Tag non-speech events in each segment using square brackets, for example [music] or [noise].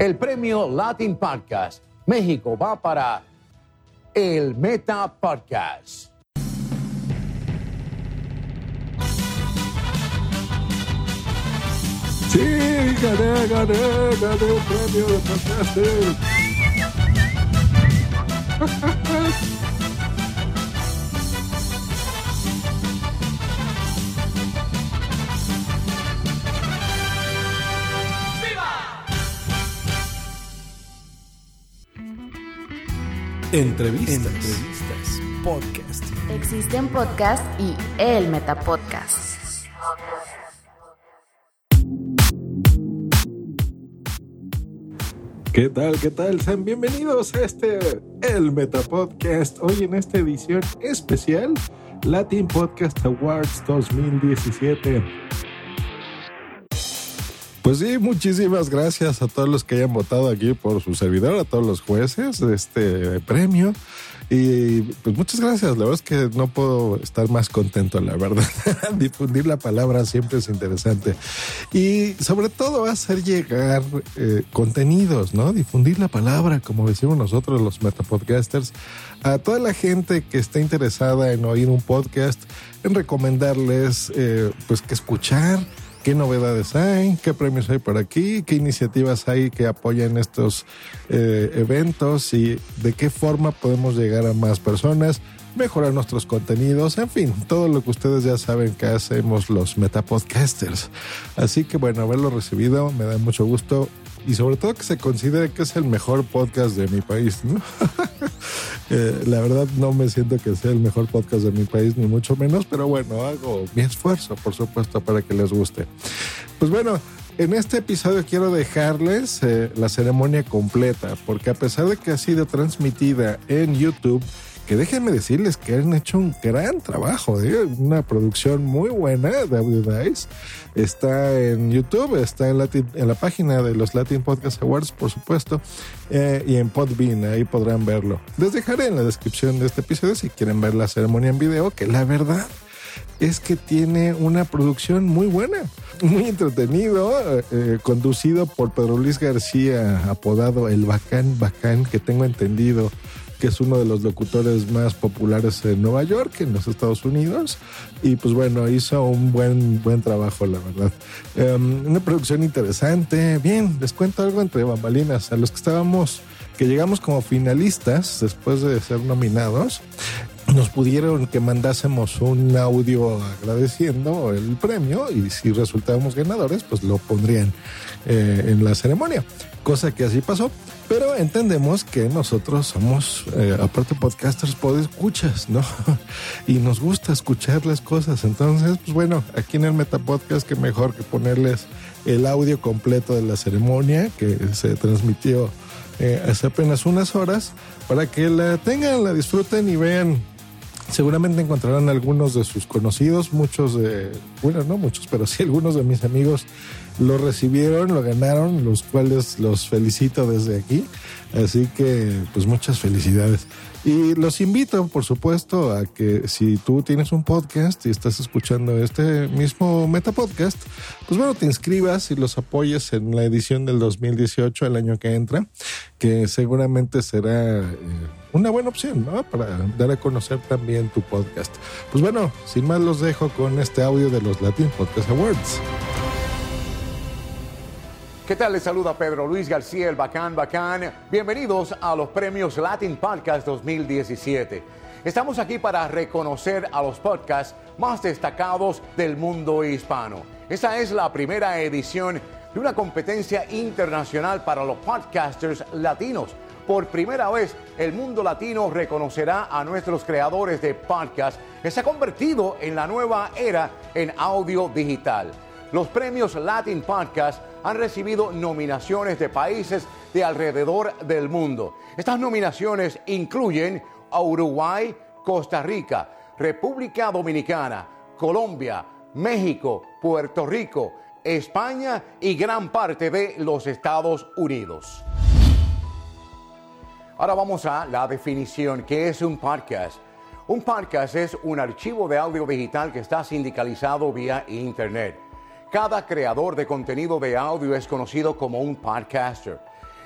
El premio Latin Podcast México va para el Meta Podcast. Sí, premio de podcaster. [laughs] Entrevistas. Entrevistas. Podcast. Existen podcasts y el Metapodcast. ¿Qué tal? ¿Qué tal? Sean bienvenidos a este El Metapodcast. Hoy en esta edición especial Latin Podcast Awards 2017. Pues sí, muchísimas gracias a todos los que hayan votado aquí por su servidor, a todos los jueces de este premio. Y pues muchas gracias. La verdad es que no puedo estar más contento, la verdad. [laughs] Difundir la palabra siempre es interesante. Y sobre todo hacer llegar eh, contenidos, ¿no? Difundir la palabra, como decimos nosotros los metapodcasters, a toda la gente que está interesada en oír un podcast, en recomendarles, eh, pues que escuchar qué novedades hay, qué premios hay por aquí, qué iniciativas hay que apoyan estos eh, eventos y de qué forma podemos llegar a más personas, mejorar nuestros contenidos, en fin, todo lo que ustedes ya saben que hacemos los metapodcasters. Así que bueno, haberlo recibido me da mucho gusto y sobre todo que se considere que es el mejor podcast de mi país. ¿no? [laughs] eh, la verdad no me siento que sea el mejor podcast de mi país, ni mucho menos, pero bueno, hago mi esfuerzo, por supuesto, para que les guste. Pues bueno, en este episodio quiero dejarles eh, la ceremonia completa, porque a pesar de que ha sido transmitida en YouTube, que déjenme decirles que han hecho un gran trabajo, ¿eh? una producción muy buena de Audio Dice. Está en YouTube, está en, Latin, en la página de los Latin Podcast Awards, por supuesto, eh, y en Podbean, ahí podrán verlo. Les dejaré en la descripción de este episodio si quieren ver la ceremonia en video, que la verdad es que tiene una producción muy buena, muy entretenido, eh, conducido por Pedro Luis García, apodado El Bacán Bacán, que tengo entendido que es uno de los locutores más populares en Nueva York, en los Estados Unidos. Y pues bueno, hizo un buen, buen trabajo, la verdad. Um, una producción interesante. Bien, les cuento algo entre bambalinas. A los que estábamos, que llegamos como finalistas después de ser nominados, nos pudieron que mandásemos un audio agradeciendo el premio y si resultábamos ganadores, pues lo pondrían eh, en la ceremonia, cosa que así pasó. Pero entendemos que nosotros somos, eh, aparte podcasters, escuchas, ¿no? [laughs] y nos gusta escuchar las cosas. Entonces, pues bueno, aquí en el Metapodcast, que mejor que ponerles el audio completo de la ceremonia que se transmitió eh, hace apenas unas horas para que la tengan, la disfruten y vean seguramente encontrarán algunos de sus conocidos, muchos de, bueno, no muchos, pero sí algunos de mis amigos lo recibieron, lo ganaron, los cuales los felicito desde aquí. Así que, pues muchas felicidades. Y los invito, por supuesto, a que si tú tienes un podcast y estás escuchando este mismo Meta Podcast, pues bueno, te inscribas y los apoyes en la edición del 2018, el año que entra, que seguramente será eh, una buena opción, ¿no? Para dar a conocer también tu podcast. Pues bueno, sin más los dejo con este audio de los Latin Podcast Awards. ¿Qué tal? Les saluda Pedro Luis García, el Bacán Bacán. Bienvenidos a los premios Latin Podcast 2017. Estamos aquí para reconocer a los podcasts más destacados del mundo hispano. Esta es la primera edición de una competencia internacional para los podcasters latinos. Por primera vez, el mundo latino reconocerá a nuestros creadores de podcast que se ha convertido en la nueva era en audio digital. Los premios Latin Podcast han recibido nominaciones de países de alrededor del mundo. Estas nominaciones incluyen a Uruguay, Costa Rica, República Dominicana, Colombia, México, Puerto Rico, España y gran parte de los Estados Unidos. Ahora vamos a la definición. ¿Qué es un podcast? Un podcast es un archivo de audio digital que está sindicalizado vía Internet. Cada creador de contenido de audio es conocido como un podcaster.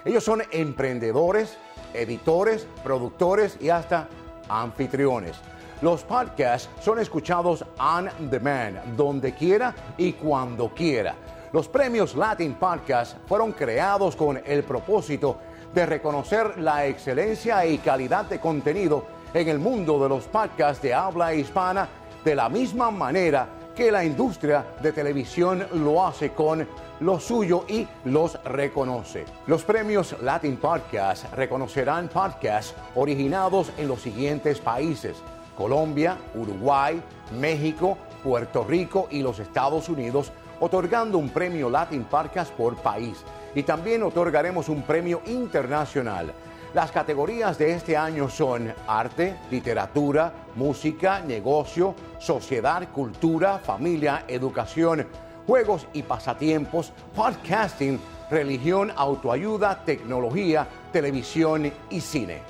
Ellos son emprendedores, editores, productores y hasta anfitriones. Los podcasts son escuchados on demand, donde quiera y cuando quiera. Los premios Latin Podcast fueron creados con el propósito de reconocer la excelencia y calidad de contenido en el mundo de los podcasts de habla hispana de la misma manera que la industria de televisión lo hace con lo suyo y los reconoce. Los premios Latin Podcast reconocerán podcasts originados en los siguientes países. Colombia, Uruguay, México, Puerto Rico y los Estados Unidos, otorgando un premio Latin Podcast por país. Y también otorgaremos un premio internacional. Las categorías de este año son arte, literatura, música, negocio, sociedad, cultura, familia, educación, juegos y pasatiempos, podcasting, religión, autoayuda, tecnología, televisión y cine.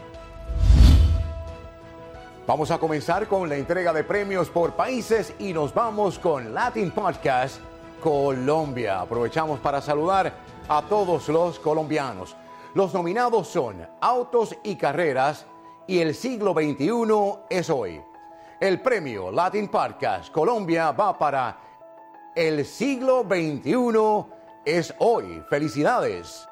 Vamos a comenzar con la entrega de premios por países y nos vamos con Latin Podcast Colombia. Aprovechamos para saludar a todos los colombianos. Los nominados son Autos y Carreras y El siglo XXI es hoy. El premio Latin Podcast Colombia va para El siglo XXI es hoy. Felicidades.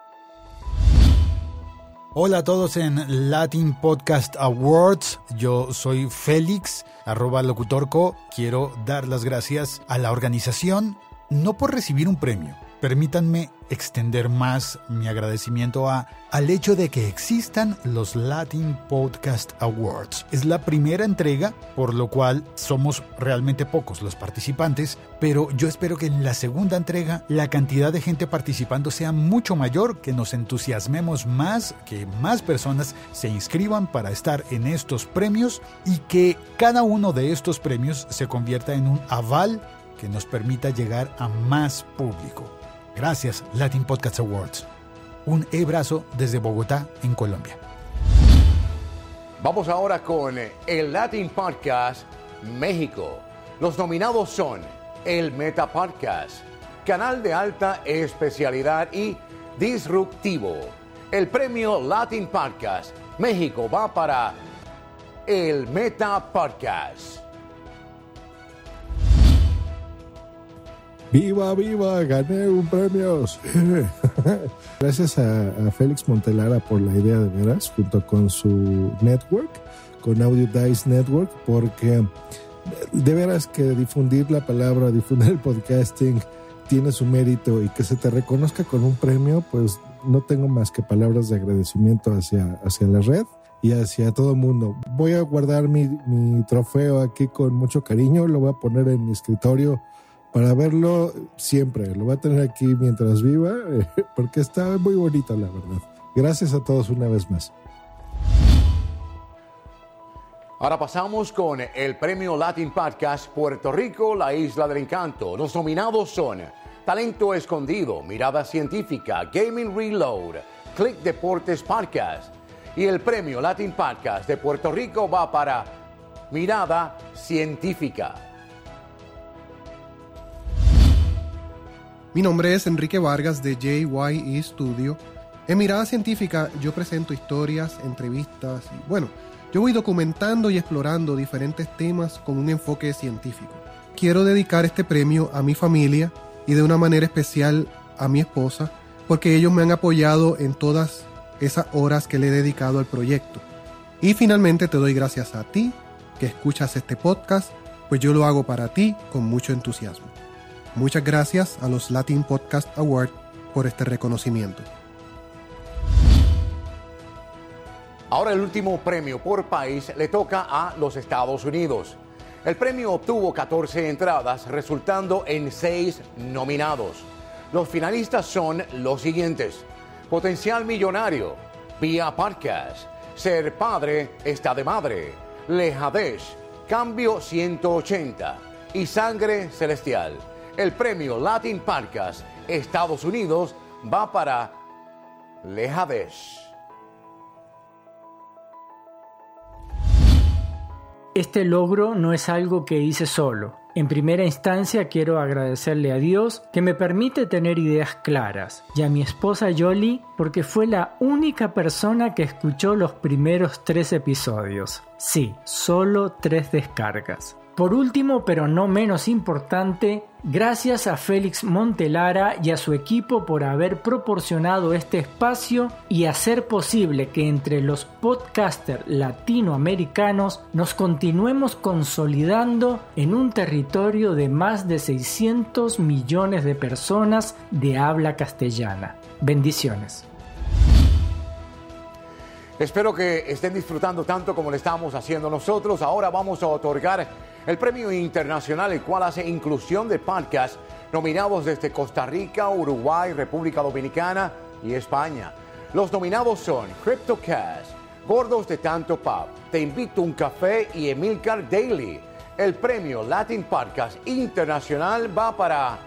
Hola a todos en Latin Podcast Awards. Yo soy Félix, arroba locutorco. Quiero dar las gracias a la organización, no por recibir un premio, permítanme extender más mi agradecimiento a, al hecho de que existan los Latin Podcast Awards. Es la primera entrega, por lo cual somos realmente pocos los participantes, pero yo espero que en la segunda entrega la cantidad de gente participando sea mucho mayor, que nos entusiasmemos más, que más personas se inscriban para estar en estos premios y que cada uno de estos premios se convierta en un aval que nos permita llegar a más público. Gracias, Latin Podcast Awards. Un e-brazo desde Bogotá, en Colombia. Vamos ahora con el Latin Podcast México. Los nominados son el Meta Podcast, Canal de Alta Especialidad y Disruptivo. El premio Latin Podcast México va para el Meta Podcast. ¡Viva, viva! ¡Gané un premio! [laughs] Gracias a, Félix Montelara por la idea de veras, junto con su network, con Audio Dice Network, porque de veras que difundir la palabra, difundir el podcasting tiene su mérito y que se te reconozca con un premio, pues no tengo más que palabras de agradecimiento hacia, hacia la red y hacia todo mundo. Voy a guardar mi, mi trofeo aquí con mucho cariño, lo voy a poner en mi escritorio para verlo siempre. Lo voy a tener aquí mientras viva, [laughs] porque está muy bonito, la verdad. Gracias a todos una vez más. Ahora pasamos con el premio Latin Podcast Puerto Rico, la isla del encanto. Los nominados son Talento Escondido, Mirada Científica, Gaming Reload, Click Deportes Podcast. Y el premio Latin Podcast de Puerto Rico va para Mirada Científica. Mi nombre es Enrique Vargas de JYE Studio. En Mirada Científica yo presento historias, entrevistas y bueno, yo voy documentando y explorando diferentes temas con un enfoque científico. Quiero dedicar este premio a mi familia y de una manera especial a mi esposa porque ellos me han apoyado en todas esas horas que le he dedicado al proyecto. Y finalmente te doy gracias a ti que escuchas este podcast, pues yo lo hago para ti con mucho entusiasmo. Muchas gracias a los Latin Podcast Award por este reconocimiento. Ahora el último premio por país le toca a los Estados Unidos. El premio obtuvo 14 entradas, resultando en 6 nominados. Los finalistas son los siguientes. Potencial Millonario, Vía Podcast, Ser Padre está de Madre, Lejadesh, Cambio 180 y Sangre Celestial. El premio Latin Podcast Estados Unidos va para Lejadesh. Este logro no es algo que hice solo. En primera instancia quiero agradecerle a Dios que me permite tener ideas claras y a mi esposa Yoli porque fue la única persona que escuchó los primeros tres episodios. Sí, solo tres descargas. Por último, pero no menos importante, gracias a Félix Montelara y a su equipo por haber proporcionado este espacio y hacer posible que entre los podcasters latinoamericanos nos continuemos consolidando en un territorio de más de 600 millones de personas de habla castellana. Bendiciones. Espero que estén disfrutando tanto como lo estamos haciendo nosotros. Ahora vamos a otorgar el premio internacional, el cual hace inclusión de podcasts nominados desde Costa Rica, Uruguay, República Dominicana y España. Los nominados son CryptoCast, Gordos de Tanto Pop, Te Invito un Café y Emilcar Daily. El premio Latin Podcast Internacional va para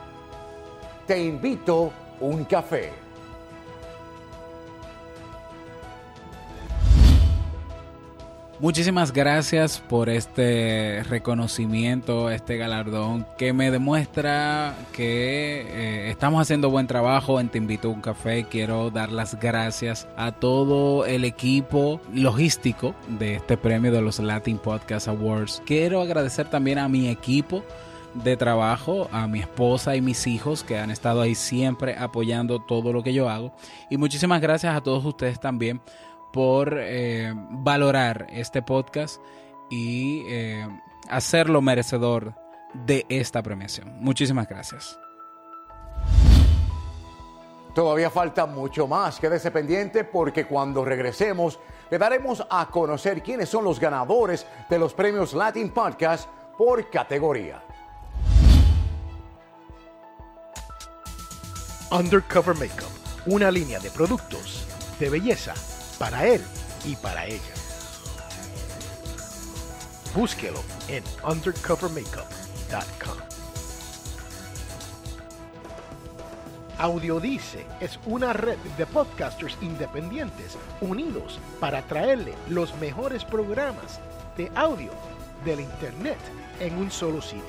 Te Invito un Café. Muchísimas gracias por este reconocimiento, este galardón que me demuestra que eh, estamos haciendo buen trabajo en Te Invito a un Café. Quiero dar las gracias a todo el equipo logístico de este premio de los Latin Podcast Awards. Quiero agradecer también a mi equipo de trabajo, a mi esposa y mis hijos que han estado ahí siempre apoyando todo lo que yo hago. Y muchísimas gracias a todos ustedes también por eh, valorar este podcast y eh, hacerlo merecedor de esta premiación. Muchísimas gracias. Todavía falta mucho más. Quédese pendiente porque cuando regresemos le daremos a conocer quiénes son los ganadores de los premios Latin Podcast por categoría. Undercover Makeup, una línea de productos de belleza para él y para ella. Búsquelo en undercovermakeup.com. Audiodice es una red de podcasters independientes unidos para traerle los mejores programas de audio del Internet en un solo sitio.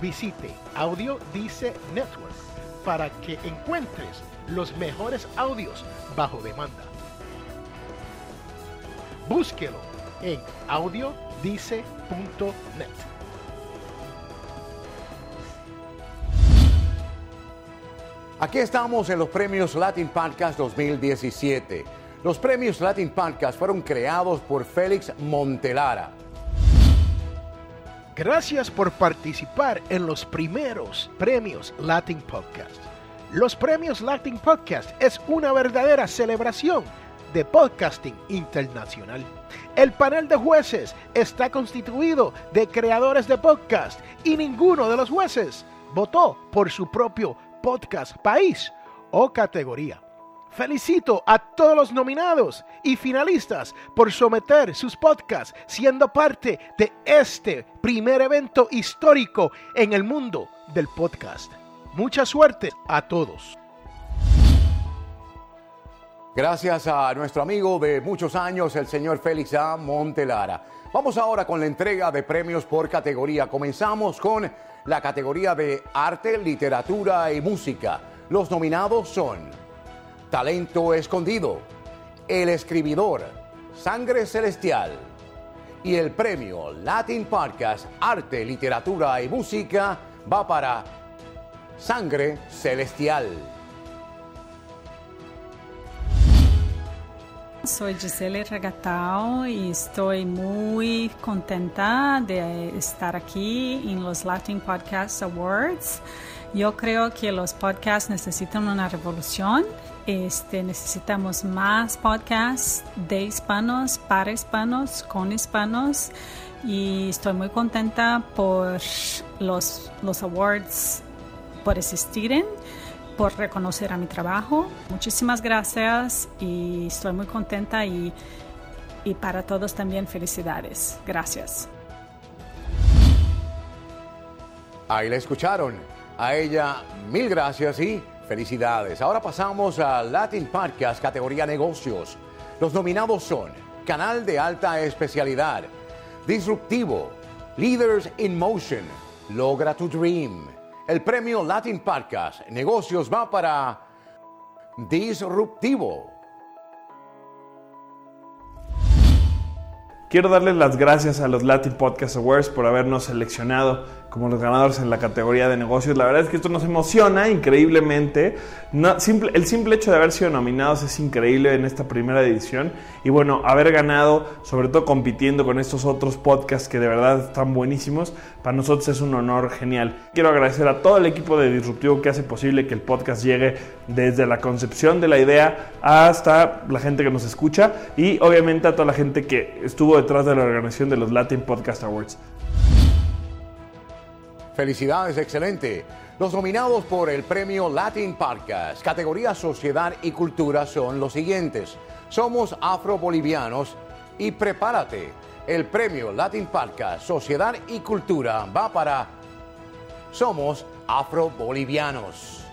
Visite Audiodice Network para que encuentres los mejores audios bajo demanda. Búsquelo en audiodice.net. Aquí estamos en los premios Latin Podcast 2017. Los premios Latin Podcast fueron creados por Félix Montelara. Gracias por participar en los primeros premios Latin Podcast. Los premios Latin Podcast es una verdadera celebración de podcasting internacional. El panel de jueces está constituido de creadores de podcast y ninguno de los jueces votó por su propio podcast, país o categoría. Felicito a todos los nominados y finalistas por someter sus podcasts siendo parte de este primer evento histórico en el mundo del podcast. Mucha suerte a todos. Gracias a nuestro amigo de muchos años, el señor Félix A. Montelara. Vamos ahora con la entrega de premios por categoría. Comenzamos con la categoría de arte, literatura y música. Los nominados son Talento Escondido, El Escribidor, Sangre Celestial y el premio Latin Podcast Arte, Literatura y Música va para Sangre Celestial. Soy Gisele Regatao y estoy muy contenta de estar aquí en los Latin Podcast Awards. Yo creo que los podcasts necesitan una revolución. Este, necesitamos más podcasts de hispanos, para hispanos, con hispanos. Y estoy muy contenta por los, los awards, por existir por reconocer a mi trabajo. Muchísimas gracias y estoy muy contenta y, y para todos también felicidades. Gracias. Ahí la escucharon. A ella mil gracias y felicidades. Ahora pasamos al Latin Podcast categoría negocios. Los nominados son Canal de Alta Especialidad, Disruptivo, Leaders in Motion, Logra tu Dream. El premio Latin Podcast Negocios va para Disruptivo. Quiero darles las gracias a los Latin Podcast Awards por habernos seleccionado como los ganadores en la categoría de negocios. La verdad es que esto nos emociona increíblemente. el simple hecho de haber sido nominados es increíble en esta primera edición. Y bueno, haber ganado, sobre todo compitiendo con estos otros podcasts que de verdad están buenísimos, para nosotros es un honor genial. Quiero agradecer a todo el equipo de Disruptivo que hace posible que el podcast llegue desde la concepción de la idea hasta la gente que nos escucha y obviamente a toda la gente que estuvo detrás de la organización de los Latin Podcast Awards. Felicidades, excelente. Los nominados por el premio Latin Podcast, categoría Sociedad y Cultura, son los siguientes. Somos afro-bolivianos y prepárate. El premio Latin Podcast, Sociedad y Cultura va para Somos afro-bolivianos.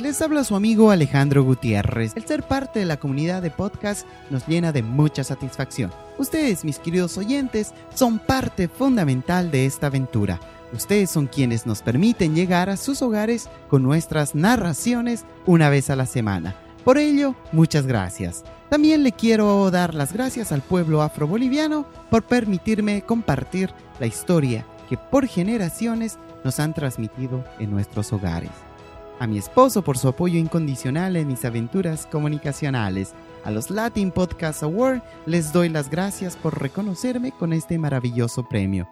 Les habla su amigo Alejandro Gutiérrez. El ser parte de la comunidad de podcast nos llena de mucha satisfacción. Ustedes, mis queridos oyentes, son parte fundamental de esta aventura. Ustedes son quienes nos permiten llegar a sus hogares con nuestras narraciones una vez a la semana. Por ello, muchas gracias. También le quiero dar las gracias al pueblo afroboliviano por permitirme compartir la historia que por generaciones nos han transmitido en nuestros hogares a mi esposo por su apoyo incondicional en mis aventuras comunicacionales. A los Latin Podcast Award les doy las gracias por reconocerme con este maravilloso premio.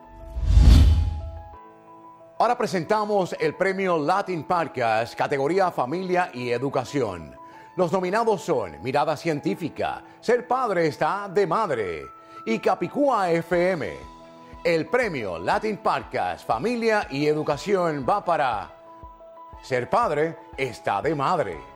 Ahora presentamos el premio Latin Podcast, categoría Familia y Educación. Los nominados son Mirada Científica, Ser Padre está de Madre y Capicúa FM. El premio Latin Podcast, Familia y Educación va para ser padre está de madre.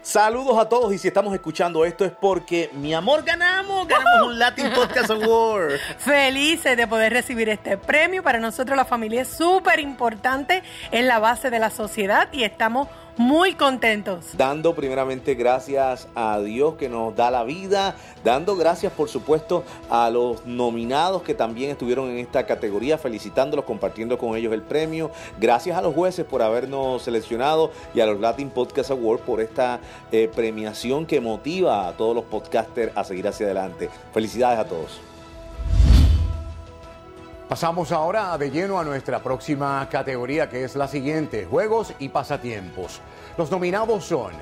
Saludos a todos y si estamos escuchando esto es porque mi amor ganamos, ganamos un Latin [laughs] Podcast Award. Felices de poder recibir este premio. Para nosotros la familia es súper importante, es la base de la sociedad y estamos muy contentos. Dando primeramente gracias a Dios que nos da la vida, dando gracias por supuesto a los nominados que también estuvieron en esta categoría, felicitándolos, compartiendo con ellos el premio. Gracias a los jueces por habernos seleccionado y a los Latin Podcast Awards por esta eh, premiación que motiva a todos los podcasters a seguir hacia adelante. Felicidades a todos. Pasamos ahora de lleno a nuestra próxima categoría que es la siguiente, juegos y pasatiempos. Los nominados son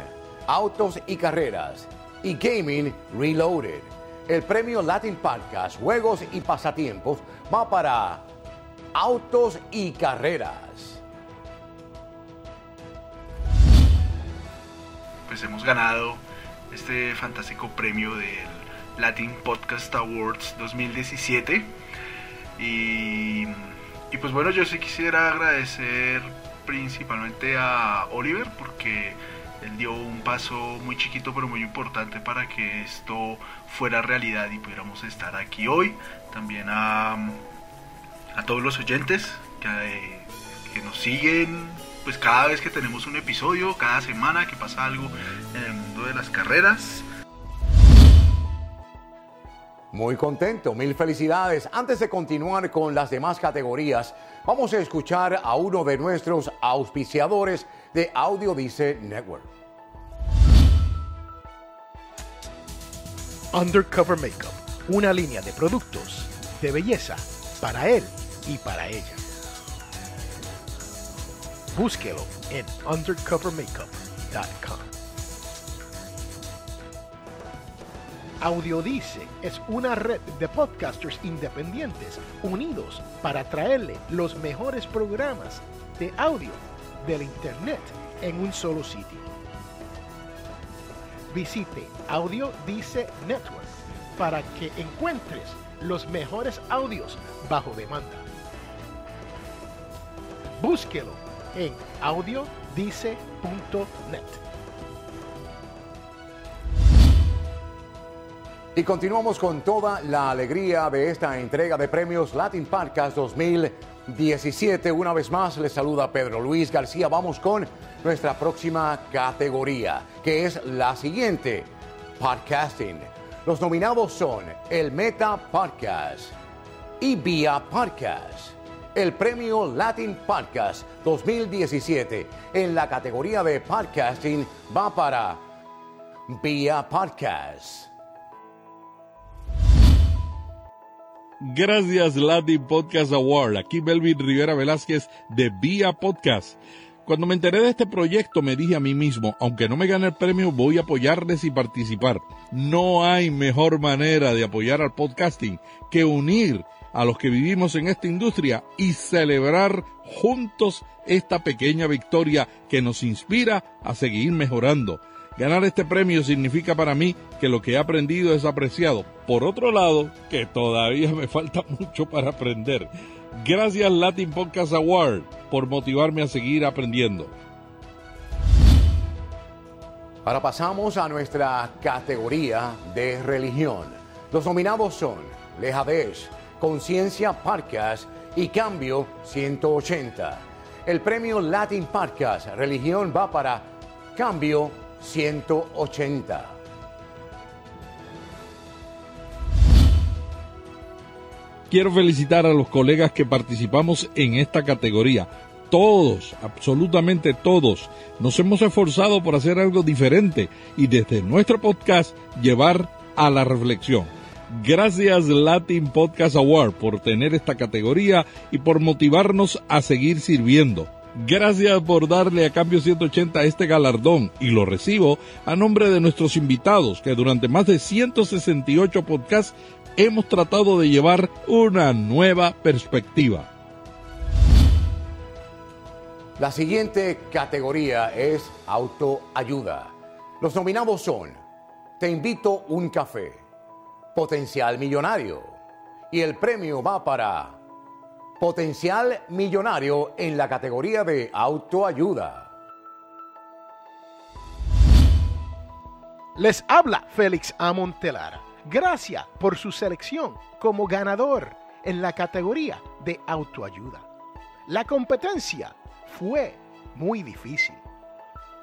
Autos y Carreras y Gaming Reloaded. El premio Latin Podcast, Juegos y Pasatiempos va para Autos y Carreras. Pues hemos ganado este fantástico premio del Latin Podcast Awards 2017 y, pues bueno, yo sí quisiera agradecer principalmente a Oliver porque él dio un paso muy chiquito pero muy importante para que esto fuera realidad y pudiéramos estar aquí hoy. También a, a todos los oyentes que, que, nos siguen pues cada vez que tenemos un episodio, cada semana que pasa algo en el mundo de las carreras. Muy contento, mil felicidades. Antes de continuar con las demás categorías, vamos a escuchar a uno de nuestros auspiciadores de Audio Dice Network. Undercover Makeup, una línea de productos de belleza para él y para ella. Búsquelo en undercovermakeup.com. Audiodice es una red de podcasters independientes unidos para traerle los mejores programas de audio del Internet en un solo sitio. Visite Audiodice Network para que encuentres los mejores audios bajo demanda. Búsquelo en audiodice.net. Y continuamos con toda la alegría de esta entrega de premios Latin Podcast 2017. 2017. Una vez más les saluda Pedro Luis García. Vamos con nuestra próxima categoría, que es la siguiente, podcasting. Los nominados son el Meta Podcast y Vía Podcast. El premio Latin Podcast 2017 en la categoría de podcasting va para Vía Podcast. Gracias Latin Podcast Award. Aquí Melvin Rivera Velázquez de Vía Podcast. Cuando me enteré de este proyecto me dije a mí mismo, aunque no me gane el premio, voy a apoyarles y participar. No hay mejor manera de apoyar al podcasting que unir a los que vivimos en esta industria y celebrar juntos esta pequeña victoria que nos inspira a seguir mejorando. Ganar este premio significa para mí que lo que he aprendido es apreciado. Por otro lado, que todavía me falta [laughs] mucho para aprender. Gracias Latin Podcast Award por motivarme a seguir aprendiendo. Ahora pasamos a nuestra categoría de religión. Los nominados son Lejadesh, Conciencia Podcast y Cambio 180. El premio Latin Podcast Religión va para Cambio 180. Quiero felicitar a los colegas que participamos en esta categoría. Todos, absolutamente todos, nos hemos esforzado por hacer algo diferente y desde nuestro podcast llevar a la reflexión. Gracias Latin Podcast Award por tener esta categoría y por motivarnos a seguir sirviendo. Gracias por darle a Cambio 180 este galardón y lo recibo a nombre de nuestros invitados que durante más de 168 podcasts hemos tratado de llevar una nueva perspectiva. La siguiente categoría es autoayuda. Los nominados son Te invito un café, Potencial Millonario y el premio va para Potencial Millonario en la categoría de autoayuda. Les habla Félix Amontelar. Gracias por su selección como ganador en la categoría de autoayuda. La competencia fue muy difícil.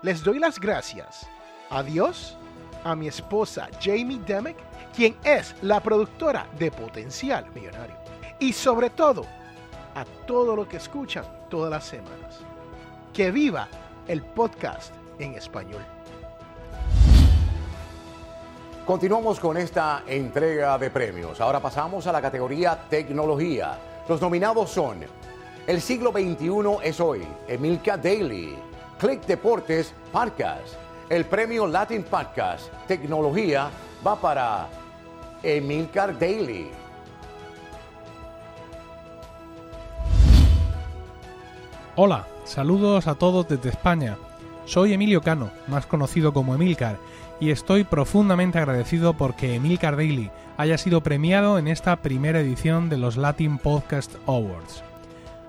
Les doy las gracias a Dios, a mi esposa Jamie Demick, quien es la productora de Potencial Millonario, y sobre todo a todo lo que escuchan todas las semanas. Que viva el podcast en español. Continuamos con esta entrega de premios. Ahora pasamos a la categoría tecnología. Los nominados son El siglo XXI es hoy, Emilka Daily, Click Deportes Podcast. El premio Latin Podcast Tecnología va para Emilcar Daily. Hola, saludos a todos desde España. Soy Emilio Cano, más conocido como Emilcar, y estoy profundamente agradecido porque Emilcar Daily haya sido premiado en esta primera edición de los Latin Podcast Awards.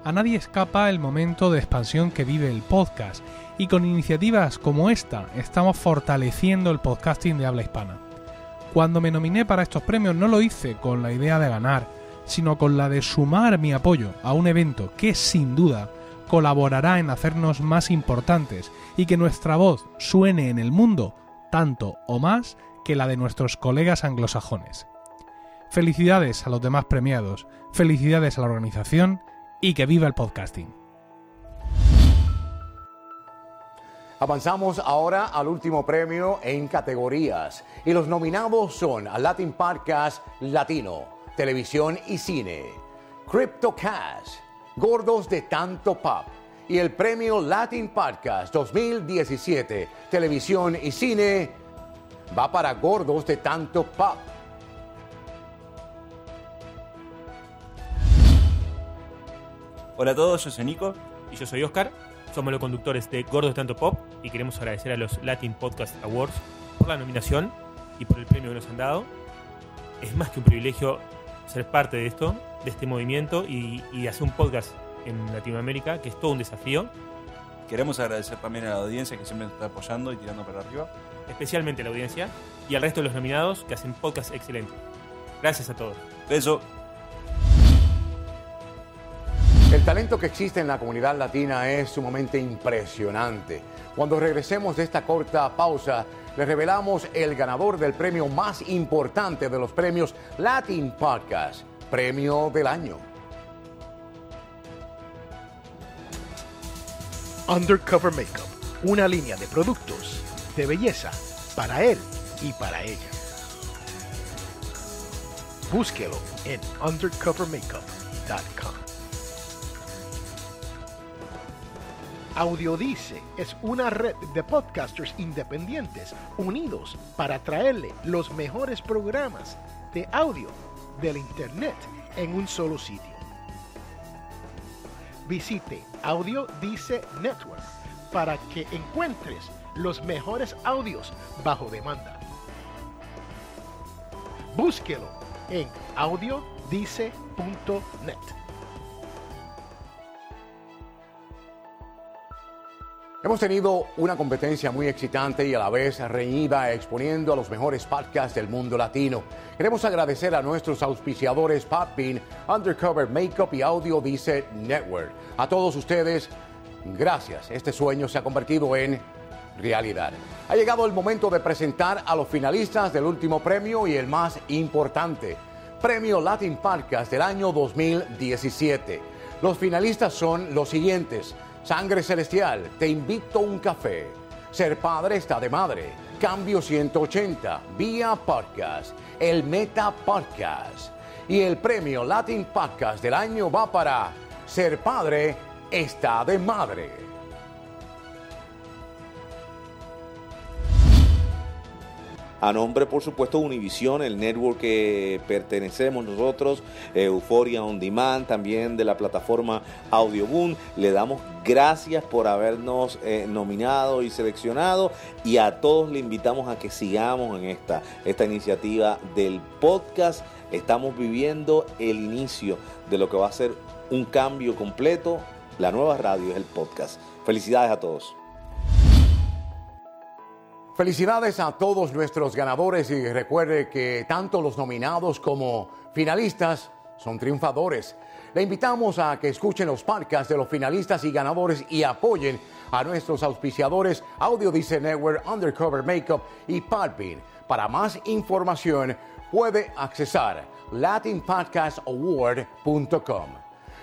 A nadie escapa el momento de expansión que vive el podcast, y con iniciativas como esta estamos fortaleciendo el podcasting de habla hispana. Cuando me nominé para estos premios no lo hice con la idea de ganar, sino con la de sumar mi apoyo a un evento que sin duda colaborará en hacernos más importantes y que nuestra voz suene en el mundo tanto o más que la de nuestros colegas anglosajones. Felicidades a los demás premiados, felicidades a la organización y que viva el podcasting. Avanzamos ahora al último premio en categorías y los nominados son a Latin Podcast Latino, Televisión y Cine, CryptoCast, Gordos de Tanto Pop y el premio Latin Podcast 2017, Televisión y Cine va para Gordos de Tanto Pop. Hola a todos, yo soy Nico y yo soy Oscar. Somos los conductores de Gordos de Tanto Pop y queremos agradecer a los Latin Podcast Awards por la nominación y por el premio que nos han dado. Es más que un privilegio ser parte de esto, de este movimiento y, y hacer un podcast en Latinoamérica, que es todo un desafío. Queremos agradecer también a la audiencia que siempre nos está apoyando y tirando para arriba. Especialmente a la audiencia y al resto de los nominados que hacen podcast excelentes. Gracias a todos. Beso. El talento que existe en la comunidad latina es sumamente impresionante. Cuando regresemos de esta corta pausa, le revelamos el ganador del premio más importante de los premios Latin Podcast, Premio del Año. Undercover Makeup, una línea de productos de belleza para él y para ella. Búsquelo en undercovermakeup.com. Audiodice es una red de podcasters independientes unidos para traerle los mejores programas de audio del Internet en un solo sitio. Visite Audiodice Network para que encuentres los mejores audios bajo demanda. Búsquelo en audiodice.net. Hemos tenido una competencia muy excitante y a la vez reñida exponiendo a los mejores podcasts del mundo latino. Queremos agradecer a nuestros auspiciadores Podbean, Undercover Makeup y Audio Dice Network. A todos ustedes, gracias. Este sueño se ha convertido en realidad. Ha llegado el momento de presentar a los finalistas del último premio y el más importante, Premio Latin Podcast del año 2017. Los finalistas son los siguientes. Sangre Celestial, te invito a un café. Ser padre está de madre. Cambio 180, vía podcast, el Meta Podcast. Y el premio Latin Podcast del año va para Ser padre está de madre. A nombre, por supuesto, Univision, el network que pertenecemos nosotros, Euphoria On Demand, también de la plataforma Audioboom, le damos gracias por habernos eh, nominado y seleccionado y a todos le invitamos a que sigamos en esta, esta iniciativa del podcast. Estamos viviendo el inicio de lo que va a ser un cambio completo. La nueva radio es el podcast. Felicidades a todos. Felicidades a todos nuestros ganadores y recuerde que tanto los nominados como finalistas son triunfadores. Le invitamos a que escuchen los podcasts de los finalistas y ganadores y apoyen a nuestros auspiciadores Audio Dice Network, Undercover Makeup y Podbean. Para más información puede accesar latinpodcastaward.com.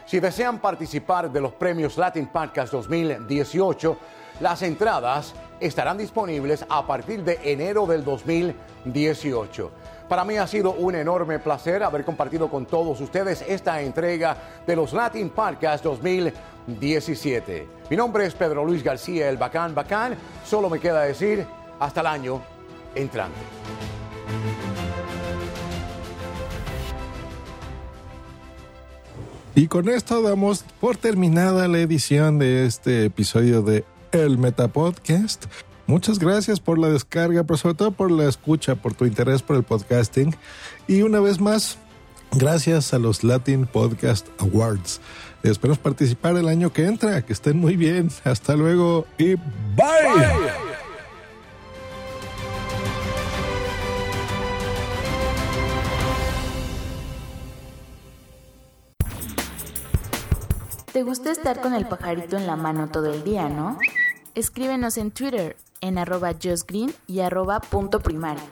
Si desean participar de los premios Latin Podcast 2018, las entradas estarán disponibles a partir de enero del 2018. Para mí ha sido un enorme placer haber compartido con todos ustedes esta entrega de los Latin Podcast 2017. Mi nombre es Pedro Luis García, el Bacán Bacán. Solo me queda decir hasta el año entrante. Y con esto damos por terminada la edición de este episodio de El Metapodcast. Muchas gracias por la descarga, pero sobre todo por la escucha, por tu interés por el podcasting. Y una vez más, gracias a los Latin Podcast Awards. Esperamos participar el año que entra. Que estén muy bien. Hasta luego y bye. ¿Te gusta estar con el pajarito en la mano todo el día, no? Escríbenos en Twitter en arroba justgreen y arroba punto primario.